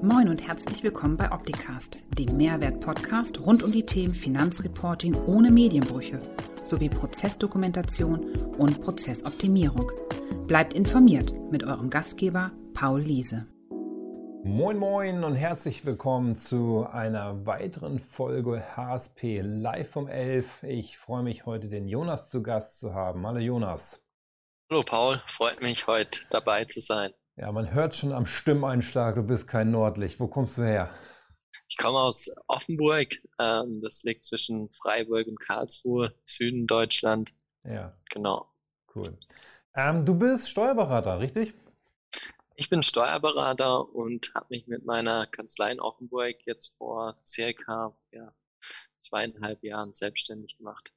Moin und herzlich willkommen bei Opticast, dem Mehrwert-Podcast rund um die Themen Finanzreporting ohne Medienbrüche sowie Prozessdokumentation und Prozessoptimierung. Bleibt informiert mit eurem Gastgeber Paul Liese. Moin Moin und herzlich willkommen zu einer weiteren Folge HSP live vom 11. Ich freue mich heute den Jonas zu Gast zu haben. Hallo Jonas. Hallo Paul, freut mich heute dabei zu sein. Ja, man hört schon am Stimmeinschlag, du bist kein Nordlicht. Wo kommst du her? Ich komme aus Offenburg. Ähm, das liegt zwischen Freiburg und Karlsruhe, Süden Deutschland. Ja. Genau. Cool. Ähm, du bist Steuerberater, richtig? Ich bin Steuerberater und habe mich mit meiner Kanzlei in Offenburg jetzt vor circa ja, zweieinhalb Jahren selbstständig gemacht.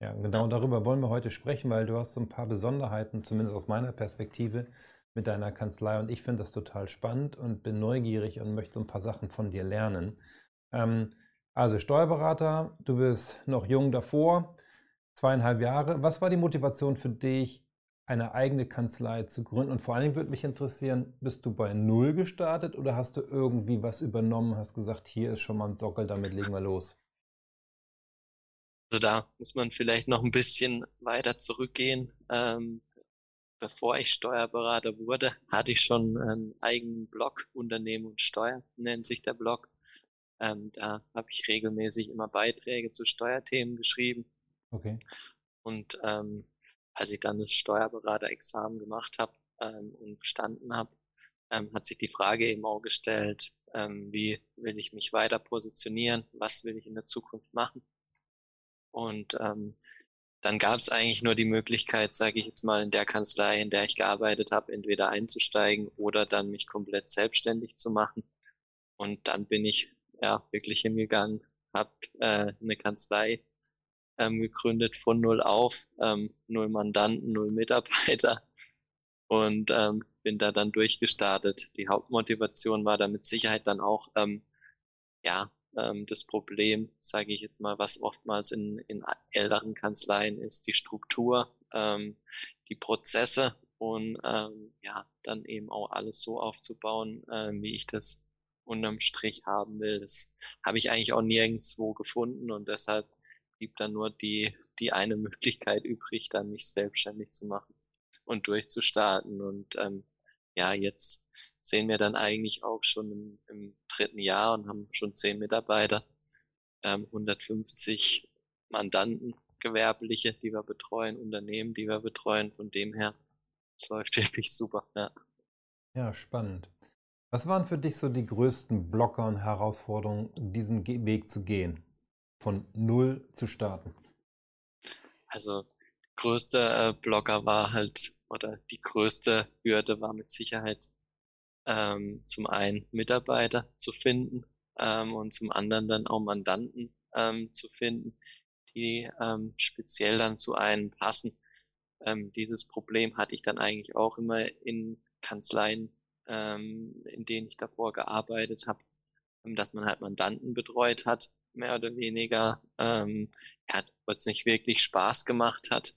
Ja, genau darüber wollen wir heute sprechen, weil du hast so ein paar Besonderheiten, zumindest aus meiner Perspektive, mit deiner Kanzlei und ich finde das total spannend und bin neugierig und möchte so ein paar Sachen von dir lernen. Ähm, also Steuerberater, du bist noch jung davor, zweieinhalb Jahre. Was war die Motivation für dich, eine eigene Kanzlei zu gründen? Und vor allen Dingen würde mich interessieren, bist du bei Null gestartet oder hast du irgendwie was übernommen, hast gesagt, hier ist schon mal ein Sockel, damit legen wir los? Also da muss man vielleicht noch ein bisschen weiter zurückgehen. Ähm, bevor ich Steuerberater wurde, hatte ich schon einen eigenen Blog, Unternehmen und Steuer nennt sich der Blog. Ähm, da habe ich regelmäßig immer Beiträge zu Steuerthemen geschrieben. Okay. Und ähm, als ich dann das Steuerberaterexamen gemacht habe ähm, und gestanden habe, ähm, hat sich die Frage eben auch gestellt, ähm, wie will ich mich weiter positionieren, was will ich in der Zukunft machen. Und ähm, dann gab es eigentlich nur die Möglichkeit, sage ich jetzt mal, in der Kanzlei, in der ich gearbeitet habe, entweder einzusteigen oder dann mich komplett selbstständig zu machen. Und dann bin ich ja wirklich hingegangen, habe äh, eine Kanzlei ähm, gegründet von null auf, ähm, null Mandanten, null Mitarbeiter und ähm, bin da dann durchgestartet. Die Hauptmotivation war da mit Sicherheit dann auch ähm, ja ähm, das Problem, sage ich jetzt mal, was oftmals in, in älteren Kanzleien ist, die Struktur, ähm, die Prozesse und ähm, ja, dann eben auch alles so aufzubauen, ähm, wie ich das unterm Strich haben will. Das habe ich eigentlich auch nirgendwo gefunden und deshalb blieb dann nur die, die eine Möglichkeit übrig, dann mich selbstständig zu machen und durchzustarten. Und ähm, ja, jetzt sehen wir dann eigentlich auch schon im, im dritten Jahr und haben schon zehn Mitarbeiter, ähm, 150 Mandanten, Gewerbliche, die wir betreuen, Unternehmen, die wir betreuen. Von dem her, es läuft wirklich super. Ja. ja, spannend. Was waren für dich so die größten Blocker und Herausforderungen, diesen Weg zu gehen, von null zu starten? Also größte äh, Blocker war halt, oder die größte Hürde war mit Sicherheit ähm, zum einen Mitarbeiter zu finden ähm, und zum anderen dann auch Mandanten ähm, zu finden, die ähm, speziell dann zu einem passen. Ähm, dieses Problem hatte ich dann eigentlich auch immer in Kanzleien, ähm, in denen ich davor gearbeitet habe, ähm, dass man halt Mandanten betreut hat, mehr oder weniger, ähm, ja, was nicht wirklich Spaß gemacht hat,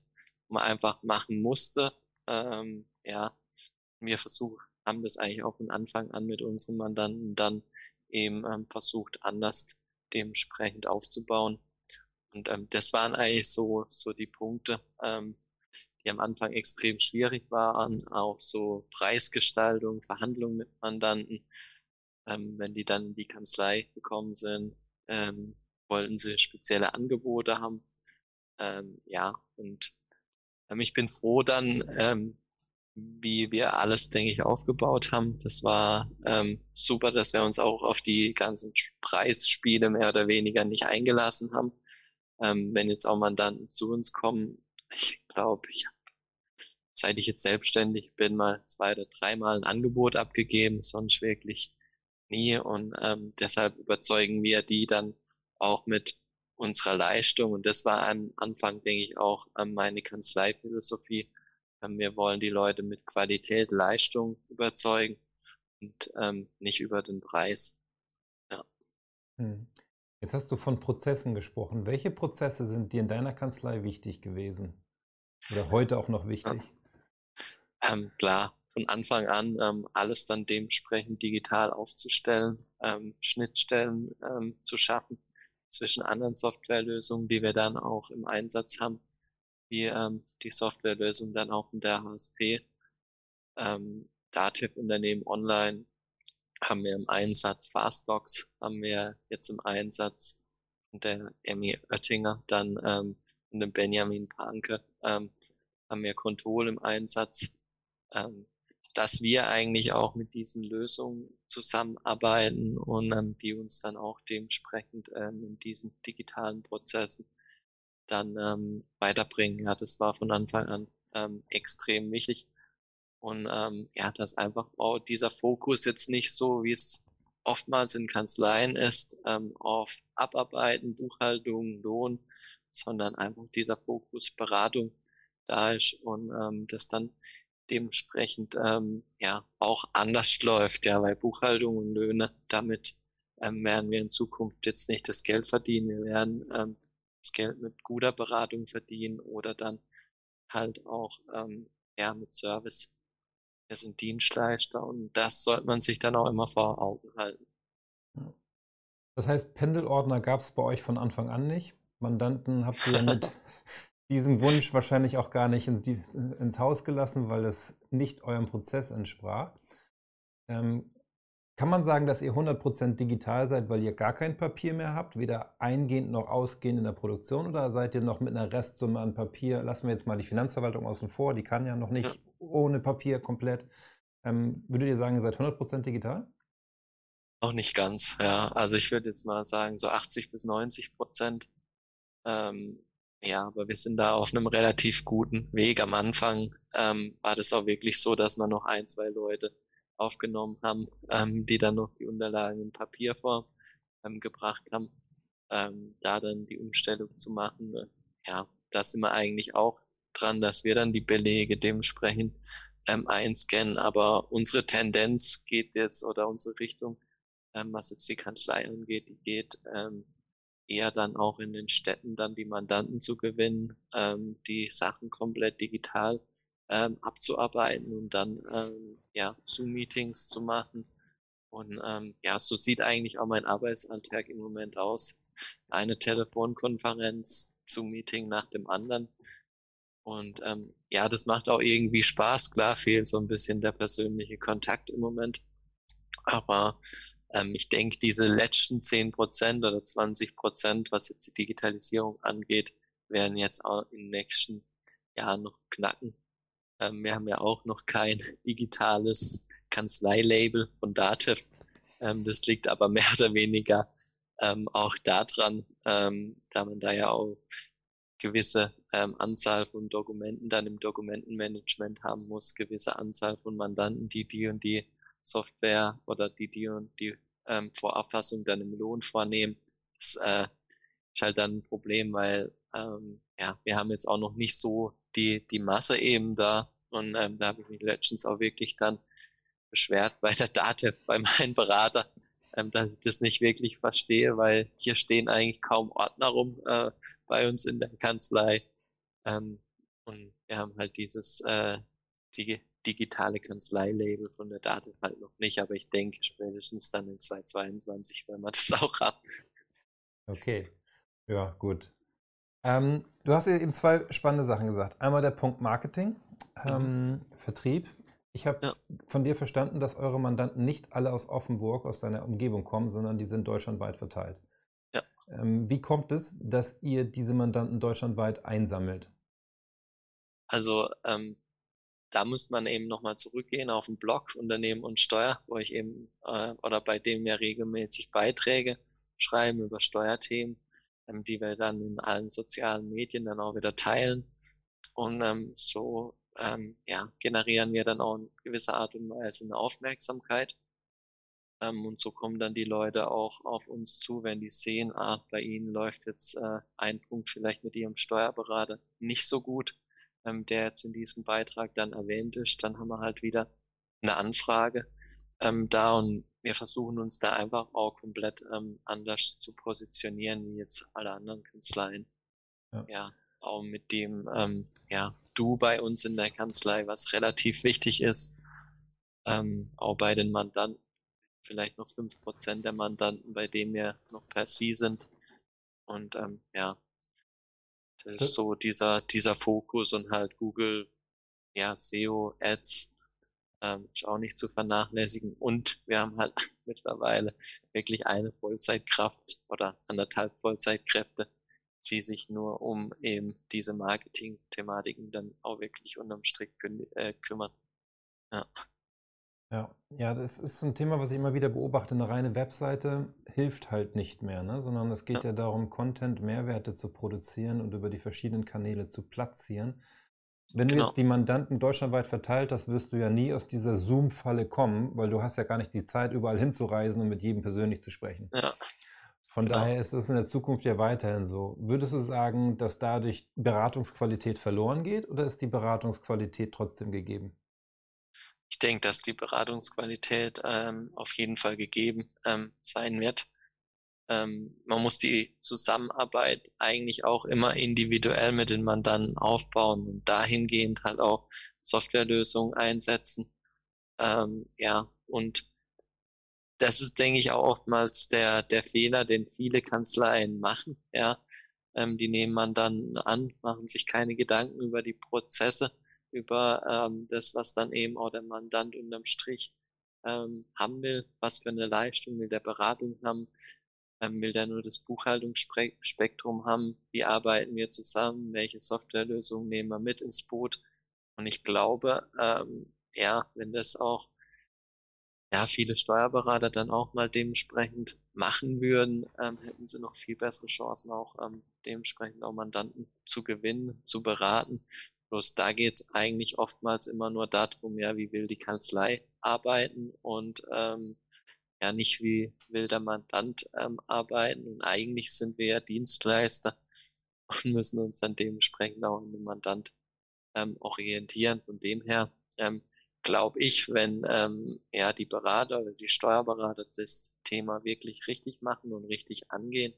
man einfach machen musste. Ähm, ja, wir versuchen haben das eigentlich auch von Anfang an mit unseren Mandanten dann eben ähm, versucht, anders dementsprechend aufzubauen. Und ähm, das waren eigentlich so, so die Punkte, ähm, die am Anfang extrem schwierig waren, auch so Preisgestaltung, Verhandlungen mit Mandanten. Ähm, wenn die dann in die Kanzlei gekommen sind, ähm, wollten sie spezielle Angebote haben. Ähm, ja, und ähm, ich bin froh dann, ähm, wie wir alles, denke ich, aufgebaut haben. Das war ähm, super, dass wir uns auch auf die ganzen Preisspiele mehr oder weniger nicht eingelassen haben. Ähm, wenn jetzt auch Mandanten zu uns kommen, ich glaube, ich habe, seit ich jetzt selbstständig bin, mal zwei oder dreimal ein Angebot abgegeben, sonst wirklich nie. Und ähm, deshalb überzeugen wir die dann auch mit unserer Leistung. Und das war am Anfang, denke ich, auch ähm, meine Kanzleiphilosophie wir wollen die Leute mit Qualität, Leistung überzeugen und ähm, nicht über den Preis. Ja. Hm. Jetzt hast du von Prozessen gesprochen. Welche Prozesse sind dir in deiner Kanzlei wichtig gewesen? Oder heute auch noch wichtig? Ähm, klar, von Anfang an ähm, alles dann dementsprechend digital aufzustellen, ähm, Schnittstellen ähm, zu schaffen zwischen anderen Softwarelösungen, die wir dann auch im Einsatz haben, wie ähm, die Softwarelösung dann auch in der HSP. Ähm, Dativ-Unternehmen online haben wir im Einsatz, Fastdocs haben wir jetzt im Einsatz, der Emmy Oettinger dann ähm, und dem Benjamin Panke ähm, haben wir Control im Einsatz, ähm, dass wir eigentlich auch mit diesen Lösungen zusammenarbeiten und ähm, die uns dann auch dementsprechend ähm, in diesen digitalen Prozessen dann ähm, weiterbringen. Ja, das war von Anfang an ähm, extrem wichtig. Und ähm, ja, dass einfach auch dieser Fokus jetzt nicht so, wie es oftmals in Kanzleien ist, ähm, auf Abarbeiten, Buchhaltung, Lohn, sondern einfach dieser Fokus Beratung da ist und ähm, das dann dementsprechend ähm, ja auch anders läuft, ja, weil Buchhaltung und Löhne, damit ähm, werden wir in Zukunft jetzt nicht das Geld verdienen. Wir werden ähm, das Geld mit guter Beratung verdienen oder dann halt auch ähm, ja mit Service. Wir sind Dienstleister und das sollte man sich dann auch immer vor Augen halten. Das heißt, Pendelordner gab es bei euch von Anfang an nicht. Mandanten habt ihr mit diesem Wunsch wahrscheinlich auch gar nicht in die, ins Haus gelassen, weil es nicht eurem Prozess entsprach. Ähm, kann man sagen, dass ihr 100% digital seid, weil ihr gar kein Papier mehr habt, weder eingehend noch ausgehend in der Produktion oder seid ihr noch mit einer Restsumme an Papier? Lassen wir jetzt mal die Finanzverwaltung außen vor, die kann ja noch nicht ohne Papier komplett. Ähm, würdet ihr sagen, ihr seid 100% digital? Noch nicht ganz, ja. Also ich würde jetzt mal sagen, so 80 bis 90 Prozent. Ähm, ja, aber wir sind da auf einem relativ guten Weg. Am Anfang ähm, war das auch wirklich so, dass man noch ein, zwei Leute aufgenommen haben, ähm, die dann noch die Unterlagen in Papierform ähm, gebracht haben, ähm, da dann die Umstellung zu machen. Äh, ja, da sind wir eigentlich auch dran, dass wir dann die Belege dementsprechend ähm, einscannen. Aber unsere Tendenz geht jetzt oder unsere Richtung, ähm, was jetzt die Kanzlei angeht, die geht ähm, eher dann auch in den Städten dann die Mandanten zu gewinnen, ähm, die Sachen komplett digital ähm, abzuarbeiten und dann ähm, ja Zoom-Meetings zu machen. Und ähm, ja, so sieht eigentlich auch mein Arbeitsalltag im Moment aus. Eine Telefonkonferenz, Zoom-Meeting nach dem anderen. Und ähm, ja, das macht auch irgendwie Spaß. Klar fehlt so ein bisschen der persönliche Kontakt im Moment. Aber ähm, ich denke, diese letzten 10 Prozent oder 20 Prozent, was jetzt die Digitalisierung angeht, werden jetzt auch in den nächsten Jahren noch knacken. Ähm, wir haben ja auch noch kein digitales Kanzleilabel von Dativ. Ähm, das liegt aber mehr oder weniger ähm, auch daran, ähm, da man da ja auch gewisse ähm, Anzahl von Dokumenten dann im Dokumentenmanagement haben muss, gewisse Anzahl von Mandanten, die die und die Software oder die die und die ähm, Vorabfassung dann im Lohn vornehmen. Das äh, ist halt dann ein Problem, weil ähm, ja, wir haben jetzt auch noch nicht so die, die Masse eben da. Und ähm, da habe ich mich letztens auch wirklich dann beschwert bei der Date, bei meinem Berater, ähm, dass ich das nicht wirklich verstehe, weil hier stehen eigentlich kaum Ordner rum äh, bei uns in der Kanzlei. Ähm, und wir haben halt dieses äh, die digitale Kanzleilabel von der Daten halt noch nicht, aber ich denke spätestens dann in 2022 werden wir das auch haben. Okay, ja, gut. Ähm, du hast eben zwei spannende Sachen gesagt. Einmal der Punkt Marketing, ähm, mhm. Vertrieb. Ich habe ja. von dir verstanden, dass eure Mandanten nicht alle aus Offenburg, aus deiner Umgebung kommen, sondern die sind deutschlandweit verteilt. Ja. Ähm, wie kommt es, dass ihr diese Mandanten deutschlandweit einsammelt? Also ähm, da muss man eben nochmal zurückgehen auf den Blog Unternehmen und Steuer, wo ich eben äh, oder bei dem wir regelmäßig Beiträge schreiben über Steuerthemen, ähm, die wir dann in allen sozialen Medien dann auch wieder teilen. Und ähm, so ähm, ja, generieren wir dann auch in gewisser Art und Weise eine Aufmerksamkeit. Ähm, und so kommen dann die Leute auch auf uns zu, wenn die sehen, ah, bei ihnen läuft jetzt äh, ein Punkt vielleicht mit ihrem Steuerberater nicht so gut ähm, der jetzt in diesem Beitrag dann erwähnt ist, dann haben wir halt wieder eine Anfrage ähm, da und wir versuchen uns da einfach auch komplett ähm, anders zu positionieren wie jetzt alle anderen Kanzleien. Ja, ja auch mit dem ähm, ja, Du bei uns in der Kanzlei, was relativ wichtig ist. ähm, auch bei den Mandanten, vielleicht noch fünf Prozent der Mandanten, bei denen wir noch per Sie sind. Und ähm, ja, das ist so dieser, dieser Fokus und halt Google, ja, SEO, Ads, ähm, ist auch nicht zu vernachlässigen. Und wir haben halt mittlerweile wirklich eine Vollzeitkraft oder anderthalb Vollzeitkräfte, die sich nur um eben diese Marketing-Thematiken dann auch wirklich unterm Strich äh, kümmern. Ja. Ja, ja, das ist ein Thema, was ich immer wieder beobachte. Eine reine Webseite hilft halt nicht mehr, ne? sondern es geht ja. ja darum, Content, Mehrwerte zu produzieren und über die verschiedenen Kanäle zu platzieren. Wenn du genau. jetzt die Mandanten deutschlandweit verteilt hast, wirst du ja nie aus dieser Zoom-Falle kommen, weil du hast ja gar nicht die Zeit, überall hinzureisen und mit jedem persönlich zu sprechen. Ja. Von genau. daher ist es in der Zukunft ja weiterhin so. Würdest du sagen, dass dadurch Beratungsqualität verloren geht oder ist die Beratungsqualität trotzdem gegeben? ich denke, dass die Beratungsqualität ähm, auf jeden Fall gegeben ähm, sein wird. Ähm, man muss die Zusammenarbeit eigentlich auch immer individuell mit den Mandanten aufbauen und dahingehend halt auch Softwarelösungen einsetzen. Ähm, ja, und das ist, denke ich, auch oftmals der, der Fehler, den viele Kanzleien machen. Ja, ähm, die nehmen man dann an, machen sich keine Gedanken über die Prozesse über ähm, das, was dann eben auch der Mandant unterm Strich ähm, haben will, was für eine Leistung will der Beratung haben, ähm, will der nur das Buchhaltungsspektrum haben, wie arbeiten wir zusammen, welche Softwarelösungen nehmen wir mit ins Boot. Und ich glaube, ähm, ja, wenn das auch ja, viele Steuerberater dann auch mal dementsprechend machen würden, ähm, hätten sie noch viel bessere Chancen, auch ähm, dementsprechend auch Mandanten zu gewinnen, zu beraten. Bloß da geht es eigentlich oftmals immer nur darum, ja, wie will die Kanzlei arbeiten und ähm, ja nicht wie will der Mandant ähm, arbeiten. Und eigentlich sind wir ja Dienstleister und müssen uns dann dementsprechend auch an den Mandant ähm, orientieren. Von dem her ähm, glaube ich, wenn ähm, ja die Berater oder die Steuerberater das Thema wirklich richtig machen und richtig angehen,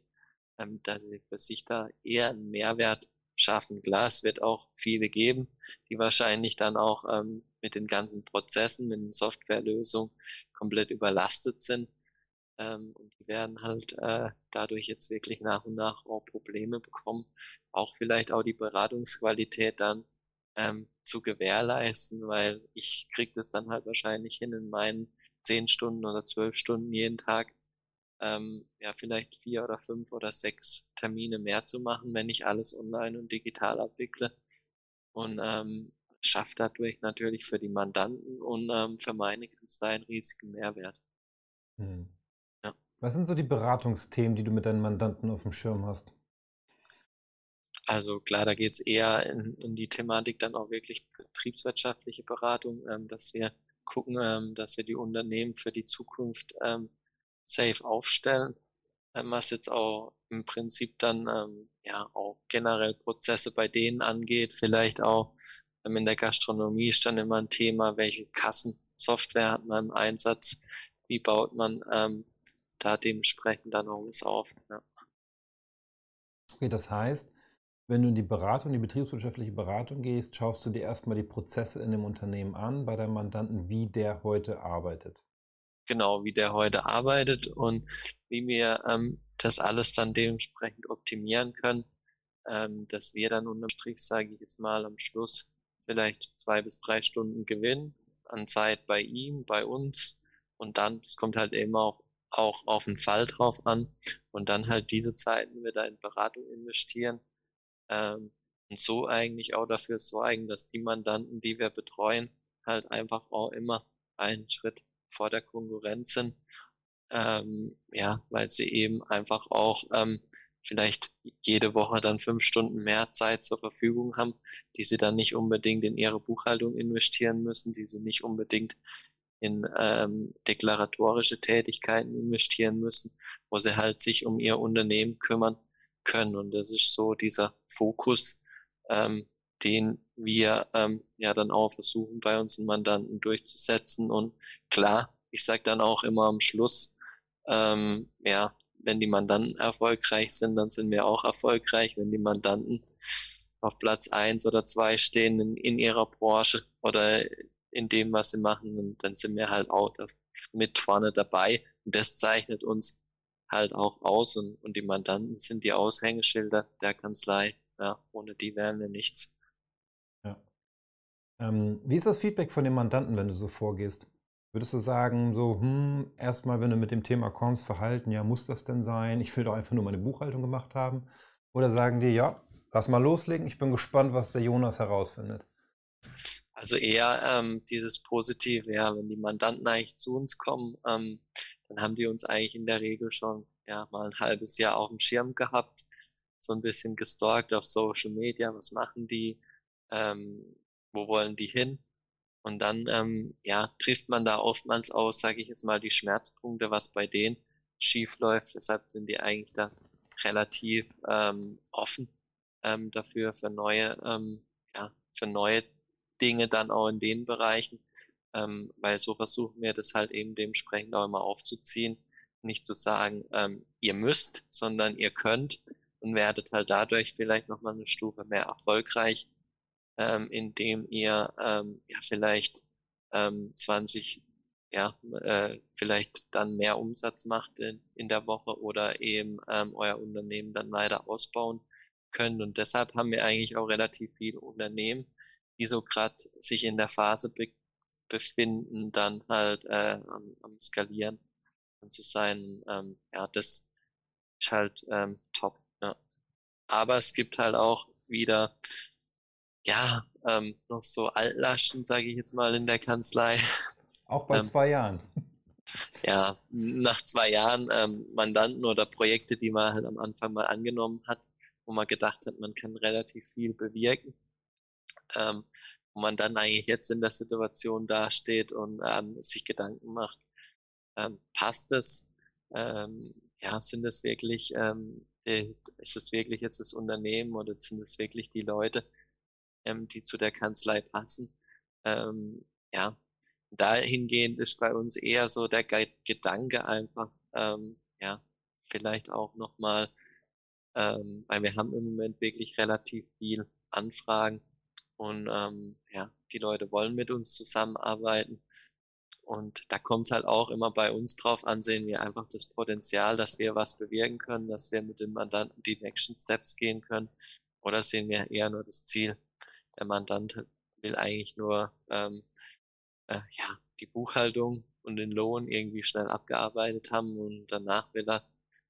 ähm, dass sie für sich da eher einen Mehrwert schaffen. Glas wird auch viele geben, die wahrscheinlich dann auch ähm, mit den ganzen Prozessen, mit den Softwarelösungen komplett überlastet sind. Ähm, und die werden halt äh, dadurch jetzt wirklich nach und nach auch Probleme bekommen, auch vielleicht auch die Beratungsqualität dann ähm, zu gewährleisten, weil ich kriege das dann halt wahrscheinlich hin in meinen zehn Stunden oder zwölf Stunden jeden Tag ähm, ja, vielleicht vier oder fünf oder sechs Termine mehr zu machen, wenn ich alles online und digital abwickle. Und ähm, schafft dadurch natürlich für die Mandanten und ähm, für meine Kanzlei einen riesigen Mehrwert. Hm. Ja. Was sind so die Beratungsthemen, die du mit deinen Mandanten auf dem Schirm hast? Also klar, da geht es eher in, in, die Thematik dann auch wirklich betriebswirtschaftliche Beratung, ähm, dass wir gucken, ähm, dass wir die Unternehmen für die Zukunft ähm, safe aufstellen, was jetzt auch im Prinzip dann ähm, ja auch generell Prozesse bei denen angeht, vielleicht auch ähm, in der Gastronomie ist dann immer ein Thema, welche Kassensoftware hat man im Einsatz, wie baut man ähm, da dementsprechend dann auch auf. Ja. Okay, das heißt, wenn du in die Beratung, die betriebswirtschaftliche Beratung gehst, schaust du dir erstmal die Prozesse in dem Unternehmen an, bei deinem Mandanten, wie der heute arbeitet genau, wie der heute arbeitet und wie wir ähm, das alles dann dementsprechend optimieren können, ähm, dass wir dann unterm Strich, sage ich jetzt mal, am Schluss vielleicht zwei bis drei Stunden gewinnen an Zeit bei ihm, bei uns und dann, es kommt halt immer auf, auch auf den Fall drauf an und dann halt diese Zeiten wieder in Beratung investieren ähm, und so eigentlich auch dafür sorgen, dass die Mandanten, die wir betreuen, halt einfach auch immer einen Schritt vor der Konkurrenz sind. Ähm, ja, weil sie eben einfach auch ähm, vielleicht jede Woche dann fünf Stunden mehr Zeit zur Verfügung haben, die sie dann nicht unbedingt in ihre Buchhaltung investieren müssen, die sie nicht unbedingt in ähm, deklaratorische Tätigkeiten investieren müssen, wo sie halt sich um ihr Unternehmen kümmern können. Und das ist so dieser Fokus, ähm, den wir ähm, ja dann auch versuchen bei unseren Mandanten durchzusetzen. Und klar, ich sage dann auch immer am Schluss, ähm, ja, wenn die Mandanten erfolgreich sind, dann sind wir auch erfolgreich. Wenn die Mandanten auf Platz eins oder zwei stehen in, in ihrer Branche oder in dem, was sie machen. Dann sind wir halt auch mit vorne dabei. Und das zeichnet uns halt auch aus. Und, und die Mandanten sind die Aushängeschilder der Kanzlei. Ja, ohne die wären wir nichts. Ähm, wie ist das Feedback von den Mandanten, wenn du so vorgehst? Würdest du sagen, so, hm, erstmal, wenn du mit dem Thema kommst, Verhalten, ja, muss das denn sein? Ich will doch einfach nur meine Buchhaltung gemacht haben. Oder sagen die, ja, lass mal loslegen, ich bin gespannt, was der Jonas herausfindet. Also eher ähm, dieses Positive, ja, wenn die Mandanten eigentlich zu uns kommen, ähm, dann haben die uns eigentlich in der Regel schon ja mal ein halbes Jahr auf dem Schirm gehabt, so ein bisschen gestalkt auf Social Media, was machen die, ähm, wo wollen die hin? Und dann ähm, ja, trifft man da oftmals aus, sage ich jetzt mal, die Schmerzpunkte, was bei denen schief läuft. Deshalb sind die eigentlich da relativ ähm, offen ähm, dafür für neue, ähm, ja, für neue Dinge dann auch in den Bereichen, ähm, weil so versuchen wir das halt eben dementsprechend auch immer aufzuziehen, nicht zu sagen, ähm, ihr müsst, sondern ihr könnt und werdet halt dadurch vielleicht nochmal eine Stufe mehr erfolgreich, ähm, indem ihr ähm, ja vielleicht ähm, 20 ja, äh, vielleicht dann mehr Umsatz macht in, in der Woche oder eben ähm, euer Unternehmen dann weiter ausbauen könnt. Und deshalb haben wir eigentlich auch relativ viele Unternehmen, die so gerade sich in der Phase be befinden, dann halt äh, am, am Skalieren und zu sein. Ähm, ja, das ist halt ähm, top. Ja. Aber es gibt halt auch wieder ja, ähm, noch so Altlaschen, sage ich jetzt mal, in der Kanzlei. Auch bei ähm, zwei Jahren. Ja, nach zwei Jahren ähm, Mandanten oder Projekte, die man halt am Anfang mal angenommen hat, wo man gedacht hat, man kann relativ viel bewirken, ähm, wo man dann eigentlich jetzt in der Situation dasteht und ähm, sich Gedanken macht, ähm, passt es? Ähm, ja, sind es wirklich, ähm, ist es wirklich jetzt das Unternehmen oder sind es wirklich die Leute, ähm, die zu der Kanzlei passen. Ähm, ja, dahingehend ist bei uns eher so der Gedanke einfach, ähm, ja, vielleicht auch nochmal, ähm, weil wir haben im Moment wirklich relativ viel Anfragen und ähm, ja, die Leute wollen mit uns zusammenarbeiten. Und da kommt halt auch immer bei uns drauf an, sehen wir einfach das Potenzial, dass wir was bewirken können, dass wir mit dem Mandanten die Action Steps gehen können. Oder sehen wir eher nur das Ziel, der Mandant will eigentlich nur ähm, äh, ja, die Buchhaltung und den Lohn irgendwie schnell abgearbeitet haben und danach will er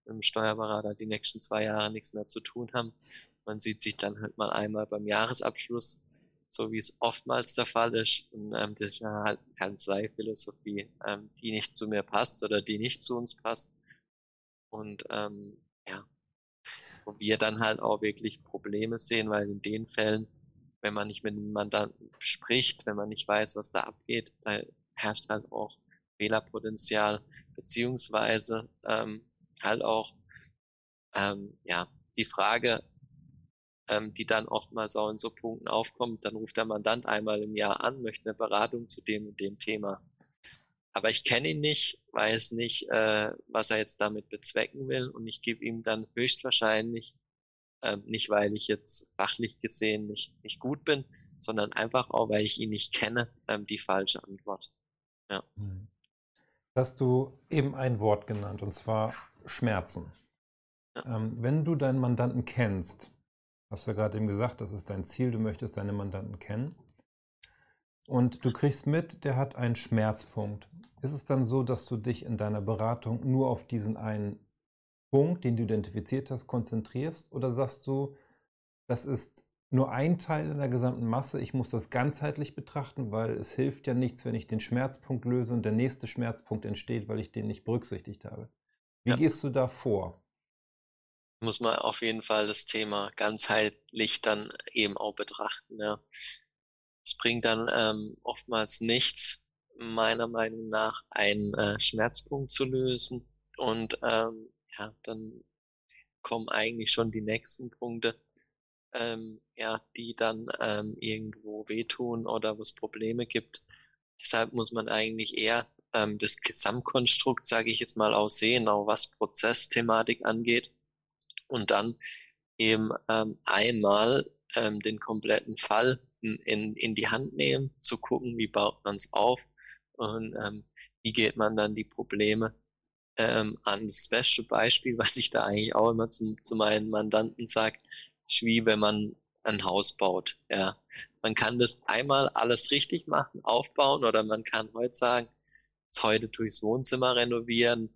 mit dem Steuerberater die nächsten zwei Jahre nichts mehr zu tun haben. Man sieht sich dann halt mal einmal beim Jahresabschluss, so wie es oftmals der Fall ist. Und ähm, das ist ja halt Kanzleiphilosophie, ähm, die nicht zu mir passt oder die nicht zu uns passt. Und ähm, ja, wo wir dann halt auch wirklich Probleme sehen, weil in den Fällen wenn man nicht mit dem Mandanten spricht, wenn man nicht weiß, was da abgeht, da herrscht halt auch Fehlerpotenzial, beziehungsweise ähm, halt auch ähm, ja die Frage, ähm, die dann oftmals auch in so Punkten aufkommt, dann ruft der Mandant einmal im Jahr an, möchte eine Beratung zu dem und dem Thema. Aber ich kenne ihn nicht, weiß nicht, äh, was er jetzt damit bezwecken will und ich gebe ihm dann höchstwahrscheinlich ähm, nicht, weil ich jetzt fachlich gesehen nicht, nicht gut bin, sondern einfach auch, weil ich ihn nicht kenne, ähm, die falsche Antwort. Ja. Mhm. Hast du eben ein Wort genannt, und zwar Schmerzen. Ja. Ähm, wenn du deinen Mandanten kennst, hast du ja gerade eben gesagt, das ist dein Ziel, du möchtest deine Mandanten kennen. Und du kriegst mit, der hat einen Schmerzpunkt. Ist es dann so, dass du dich in deiner Beratung nur auf diesen einen Punkt, den du identifiziert hast, konzentrierst? Oder sagst du, das ist nur ein Teil in der gesamten Masse, ich muss das ganzheitlich betrachten, weil es hilft ja nichts, wenn ich den Schmerzpunkt löse und der nächste Schmerzpunkt entsteht, weil ich den nicht berücksichtigt habe. Wie ja. gehst du da vor? Muss man auf jeden Fall das Thema ganzheitlich dann eben auch betrachten. Ja. Es bringt dann ähm, oftmals nichts, meiner Meinung nach, einen äh, Schmerzpunkt zu lösen und ähm, ja, dann kommen eigentlich schon die nächsten Punkte, ähm, ja, die dann ähm, irgendwo wehtun oder wo es Probleme gibt. Deshalb muss man eigentlich eher ähm, das Gesamtkonstrukt, sage ich jetzt mal, aussehen, auch was Prozessthematik angeht. Und dann eben ähm, einmal ähm, den kompletten Fall in, in, die Hand nehmen, zu gucken, wie baut man es auf und ähm, wie geht man dann die Probleme ähm, an. Beste Beispiel, was ich da eigentlich auch immer zu, zu meinen Mandanten sage, ist wie wenn man ein Haus baut. Ja, man kann das einmal alles richtig machen, aufbauen, oder man kann heute sagen, jetzt heute durchs Wohnzimmer renovieren.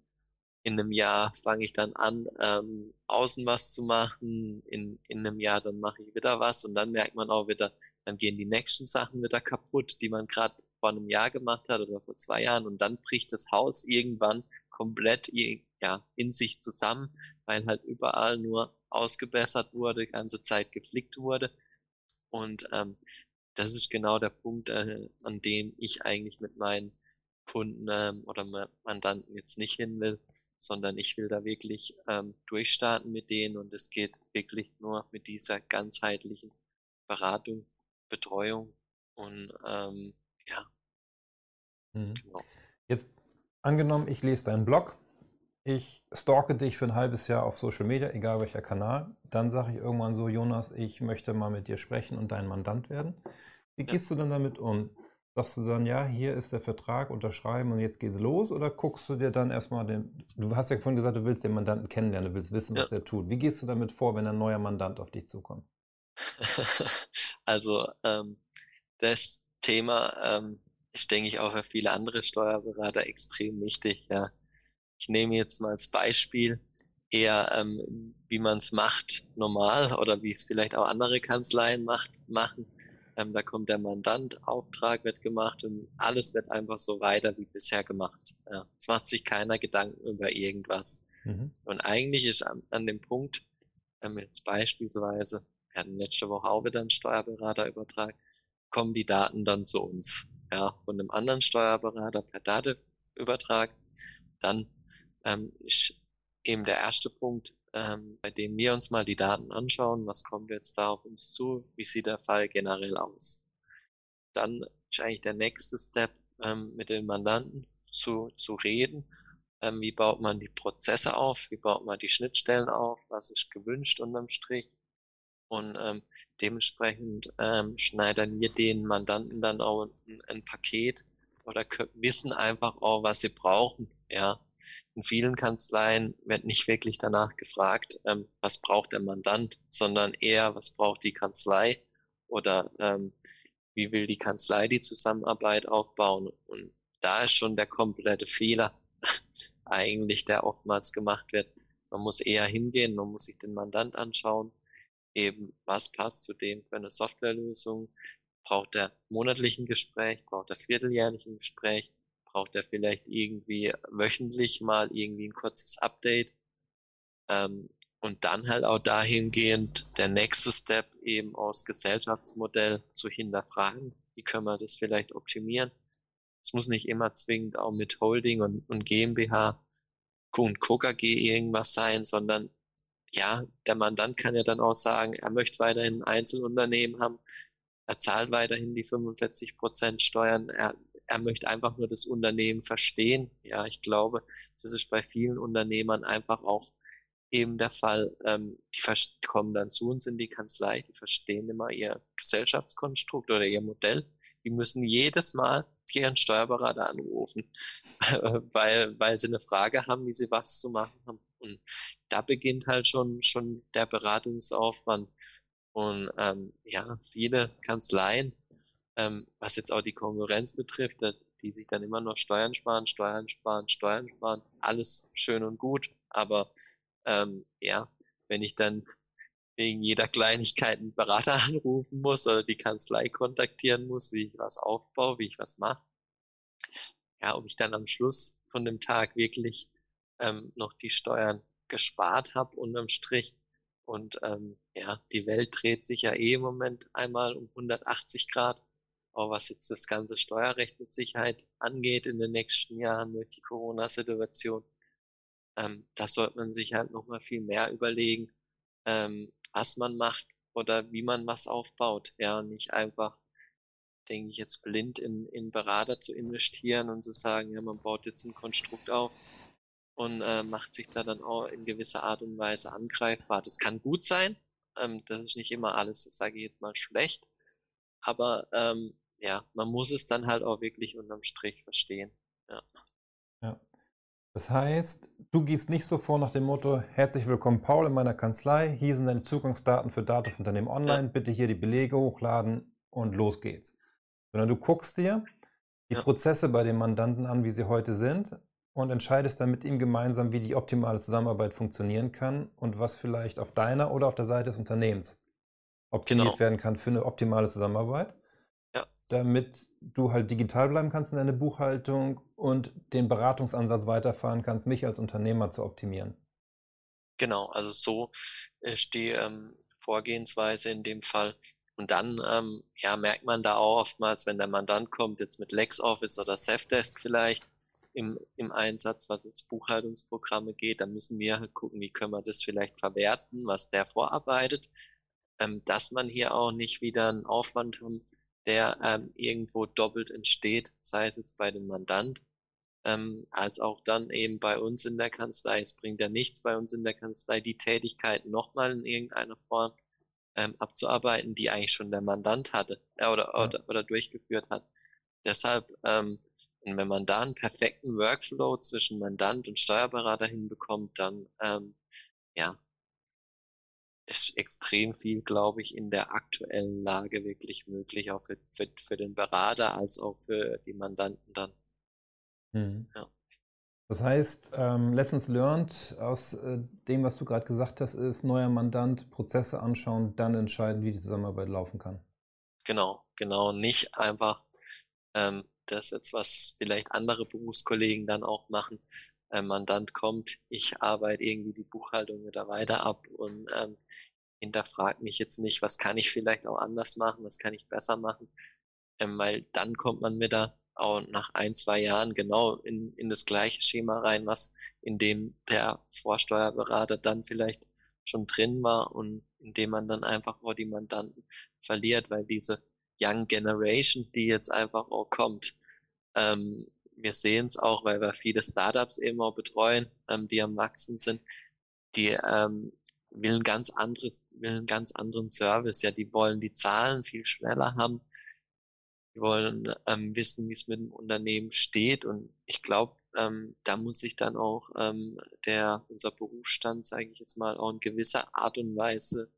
In einem Jahr fange ich dann an, ähm, außen was zu machen. In, in einem Jahr dann mache ich wieder was und dann merkt man auch wieder, dann gehen die nächsten Sachen wieder kaputt, die man gerade vor einem Jahr gemacht hat oder vor zwei Jahren und dann bricht das Haus irgendwann komplett ja, in sich zusammen, weil halt überall nur ausgebessert wurde, ganze Zeit geflickt wurde. Und ähm, das ist genau der Punkt, äh, an dem ich eigentlich mit meinen Kunden ähm, oder Mandanten jetzt nicht hin will, sondern ich will da wirklich ähm, durchstarten mit denen und es geht wirklich nur mit dieser ganzheitlichen Beratung, Betreuung und ähm, ja. Mhm. Genau. Jetzt angenommen, ich lese deinen Blog, ich stalke dich für ein halbes Jahr auf Social Media, egal welcher Kanal, dann sage ich irgendwann so, Jonas, ich möchte mal mit dir sprechen und dein Mandant werden. Wie gehst du denn damit um? Sagst du dann, ja, hier ist der Vertrag, unterschreiben und jetzt geht's los? Oder guckst du dir dann erstmal den, du hast ja vorhin gesagt, du willst den Mandanten kennenlernen, du willst wissen, was ja. der tut. Wie gehst du damit vor, wenn ein neuer Mandant auf dich zukommt? also, ähm, das Thema ähm, ist, denke ich, auch für viele andere Steuerberater extrem wichtig, ja. Ich nehme jetzt mal als Beispiel eher, ähm, wie man es macht, normal oder wie es vielleicht auch andere Kanzleien macht, machen. Ähm, da kommt der Mandant, Auftrag wird gemacht und alles wird einfach so weiter wie bisher gemacht. Ja. Es macht sich keiner Gedanken über irgendwas. Mhm. Und eigentlich ist an, an dem Punkt, ähm, jetzt beispielsweise, wir hatten letzte Woche auch wieder einen Steuerberaterübertrag, kommen die Daten dann zu uns. Ja, von einem anderen Steuerberater per Datenübertrag. Dann ähm, ist eben der erste Punkt, ähm, bei dem wir uns mal die Daten anschauen, was kommt jetzt da auf uns zu, wie sieht der Fall generell aus. Dann ist eigentlich der nächste Step, ähm, mit den Mandanten zu, zu reden. Ähm, wie baut man die Prozesse auf, wie baut man die Schnittstellen auf, was ist gewünscht unterm Strich. Und ähm, dementsprechend ähm, schneidern wir den Mandanten dann auch ein, ein Paket oder wissen einfach auch, was sie brauchen. Ja, in vielen Kanzleien wird nicht wirklich danach gefragt, ähm, was braucht der Mandant, sondern eher, was braucht die Kanzlei oder ähm, wie will die Kanzlei die Zusammenarbeit aufbauen. Und da ist schon der komplette Fehler eigentlich, der oftmals gemacht wird. Man muss eher hingehen, man muss sich den Mandant anschauen, eben was passt zu dem für eine Softwarelösung. Braucht er monatlichen Gespräch, braucht er vierteljährlichen Gespräch, braucht er vielleicht irgendwie wöchentlich mal irgendwie ein kurzes Update. Ähm, und dann halt auch dahingehend der nächste Step eben aus Gesellschaftsmodell zu hinterfragen. Wie können wir das vielleicht optimieren? Es muss nicht immer zwingend auch mit Holding und, und GmbH und KKG irgendwas sein, sondern ja, der Mandant kann ja dann auch sagen, er möchte weiterhin ein Einzelunternehmen haben, er zahlt weiterhin die 45 Prozent Steuern, er er möchte einfach nur das Unternehmen verstehen. Ja, ich glaube, das ist bei vielen Unternehmern einfach auch eben der Fall. Ähm, die kommen dann zu uns in die Kanzlei, die verstehen immer ihr Gesellschaftskonstrukt oder ihr Modell. Die müssen jedes Mal ihren Steuerberater anrufen, weil, weil sie eine Frage haben, wie sie was zu machen haben. Und da beginnt halt schon, schon der Beratungsaufwand. Und ähm, ja, viele Kanzleien ähm, was jetzt auch die Konkurrenz betrifft, die sich dann immer noch Steuern sparen, Steuern sparen, Steuern sparen, alles schön und gut, aber ähm, ja, wenn ich dann wegen jeder Kleinigkeit einen Berater anrufen muss oder die Kanzlei kontaktieren muss, wie ich was aufbaue, wie ich was mache, ja, ob ich dann am Schluss von dem Tag wirklich ähm, noch die Steuern gespart habe unterm Strich. Und ähm, ja, die Welt dreht sich ja eh im Moment einmal um 180 Grad auch was jetzt das ganze Steuerrecht mit Sicherheit angeht in den nächsten Jahren durch die Corona-Situation, ähm, da sollte man sich halt nochmal viel mehr überlegen, ähm, was man macht oder wie man was aufbaut. Ja, nicht einfach, denke ich, jetzt blind in, in Berater zu investieren und zu sagen, ja, man baut jetzt ein Konstrukt auf und äh, macht sich da dann auch in gewisser Art und Weise angreifbar. Das kann gut sein. Ähm, das ist nicht immer alles, das sage ich jetzt mal, schlecht. aber ähm, ja, man muss es dann halt auch wirklich unterm Strich verstehen. Ja. ja. Das heißt, du gehst nicht so vor nach dem Motto, herzlich willkommen Paul in meiner Kanzlei, hier sind deine Zugangsdaten für Datenunternehmen online, bitte hier die Belege hochladen und los geht's. Sondern du guckst dir die ja. Prozesse bei den Mandanten an, wie sie heute sind und entscheidest dann mit ihm gemeinsam, wie die optimale Zusammenarbeit funktionieren kann und was vielleicht auf deiner oder auf der Seite des Unternehmens optimiert genau. werden kann für eine optimale Zusammenarbeit. Ja. Damit du halt digital bleiben kannst in deiner Buchhaltung und den Beratungsansatz weiterfahren kannst, mich als Unternehmer zu optimieren. Genau, also so ist die ähm, Vorgehensweise in dem Fall. Und dann ähm, ja, merkt man da auch oftmals, wenn der Mandant kommt, jetzt mit LexOffice oder Safdesk vielleicht im, im Einsatz, was jetzt Buchhaltungsprogramme geht, dann müssen wir halt gucken, wie können wir das vielleicht verwerten, was der vorarbeitet, ähm, dass man hier auch nicht wieder einen Aufwand haben, der ähm, irgendwo doppelt entsteht, sei es jetzt bei dem Mandant, ähm, als auch dann eben bei uns in der Kanzlei. Es bringt ja nichts bei uns in der Kanzlei, die Tätigkeit nochmal in irgendeiner Form ähm, abzuarbeiten, die eigentlich schon der Mandant hatte äh, oder, ja. oder, oder durchgeführt hat. Deshalb, ähm, wenn man da einen perfekten Workflow zwischen Mandant und Steuerberater hinbekommt, dann ähm, ja, ist extrem viel, glaube ich, in der aktuellen Lage wirklich möglich, auch für, für, für den Berater als auch für die Mandanten dann. Mhm. Ja. Das heißt, ähm, Lessons learned aus äh, dem, was du gerade gesagt hast, ist neuer Mandant, Prozesse anschauen, dann entscheiden, wie die Zusammenarbeit laufen kann. Genau, genau. Nicht einfach ähm, das jetzt, was vielleicht andere Berufskollegen dann auch machen. Ein Mandant kommt, ich arbeite irgendwie die Buchhaltung wieder weiter ab und ähm, hinterfragt mich jetzt nicht, was kann ich vielleicht auch anders machen, was kann ich besser machen, ähm, weil dann kommt man wieder auch nach ein, zwei Jahren genau in, in das gleiche Schema rein, was in dem der Vorsteuerberater dann vielleicht schon drin war und in dem man dann einfach auch die Mandanten verliert, weil diese Young Generation, die jetzt einfach auch kommt, ähm, wir sehen es auch, weil wir viele Startups eben auch betreuen, ähm, die am Wachsen sind, die ähm, will ein ganz anderes, will einen ganz anderen Service. Ja, die wollen die Zahlen viel schneller haben. Die wollen ähm, wissen, wie es mit dem Unternehmen steht. Und ich glaube, ähm, da muss sich dann auch ähm, der unser Berufsstand, sage ich jetzt mal, auch in gewisser Art und Weise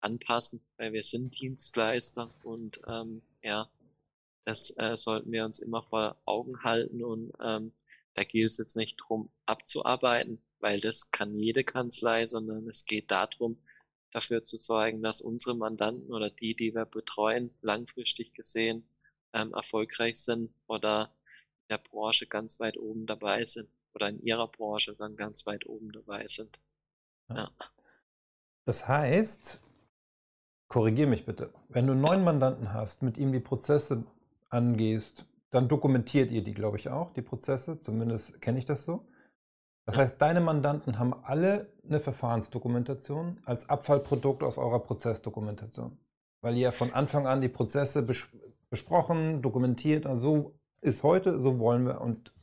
anpassen, weil wir sind Dienstleister und ähm, ja, das äh, sollten wir uns immer vor Augen halten und ähm, da gilt es jetzt nicht drum abzuarbeiten, weil das kann jede Kanzlei, sondern es geht darum, dafür zu sorgen, dass unsere Mandanten oder die, die wir betreuen, langfristig gesehen ähm, erfolgreich sind oder in der Branche ganz weit oben dabei sind oder in ihrer Branche dann ganz weit oben dabei sind. Ja. Das heißt, korrigiere mich bitte, wenn du neuen Mandanten hast, mit ihm die Prozesse angehst, dann dokumentiert ihr die, glaube ich, auch, die Prozesse. Zumindest kenne ich das so. Das heißt, deine Mandanten haben alle eine Verfahrensdokumentation als Abfallprodukt aus eurer Prozessdokumentation. Weil ihr von Anfang an die Prozesse bes besprochen, dokumentiert, also so ist heute, so wollen wir und